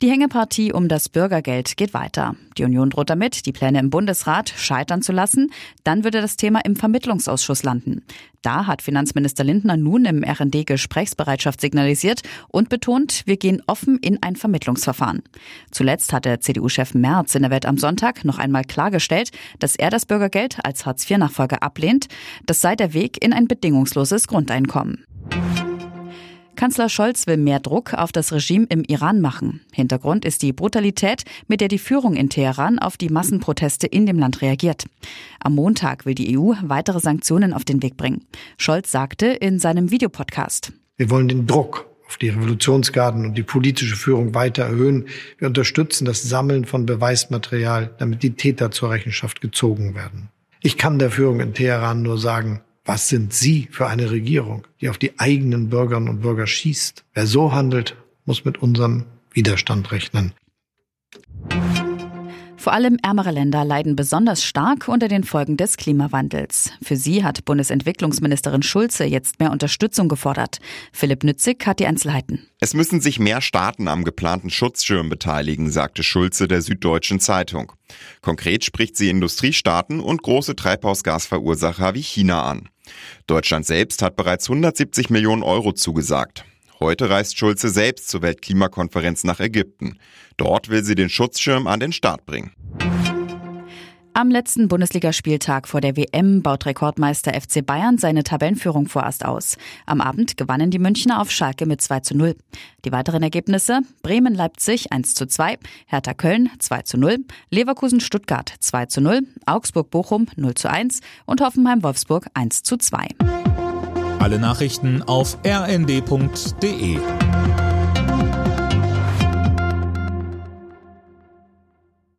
Die Hängepartie um das Bürgergeld geht weiter. Die Union droht damit, die Pläne im Bundesrat scheitern zu lassen. Dann würde das Thema im Vermittlungsausschuss landen. Da hat Finanzminister Lindner nun im RND Gesprächsbereitschaft signalisiert und betont, wir gehen offen in ein Vermittlungsverfahren. Zuletzt hatte CDU-Chef Merz in der Welt am Sonntag noch einmal klargestellt, dass er das Bürgergeld als Hartz-IV-Nachfolger ablehnt. Das sei der Weg in ein bedingungsloses Grundeinkommen. Kanzler Scholz will mehr Druck auf das Regime im Iran machen. Hintergrund ist die Brutalität, mit der die Führung in Teheran auf die Massenproteste in dem Land reagiert. Am Montag will die EU weitere Sanktionen auf den Weg bringen. Scholz sagte in seinem Videopodcast. Wir wollen den Druck auf die Revolutionsgarden und die politische Führung weiter erhöhen. Wir unterstützen das Sammeln von Beweismaterial, damit die Täter zur Rechenschaft gezogen werden. Ich kann der Führung in Teheran nur sagen, was sind Sie für eine Regierung, die auf die eigenen Bürgerinnen und Bürger schießt? Wer so handelt, muss mit unserem Widerstand rechnen. Vor allem ärmere Länder leiden besonders stark unter den Folgen des Klimawandels. Für sie hat Bundesentwicklungsministerin Schulze jetzt mehr Unterstützung gefordert. Philipp Nützig hat die Einzelheiten. Es müssen sich mehr Staaten am geplanten Schutzschirm beteiligen, sagte Schulze der Süddeutschen Zeitung. Konkret spricht sie Industriestaaten und große Treibhausgasverursacher wie China an. Deutschland selbst hat bereits 170 Millionen Euro zugesagt. Heute reist Schulze selbst zur Weltklimakonferenz nach Ägypten. Dort will sie den Schutzschirm an den Start bringen. Am letzten Bundesligaspieltag vor der WM baut Rekordmeister FC Bayern seine Tabellenführung vorerst aus. Am Abend gewannen die Münchner auf Schalke mit 2 zu 0. Die weiteren Ergebnisse Bremen-Leipzig 1 zu 2, Hertha-Köln 2 zu 0, Leverkusen-Stuttgart 2 zu 0, Augsburg-Bochum 0 zu 1 und Hoffenheim-Wolfsburg 1 zu 2. Alle Nachrichten auf rnd.de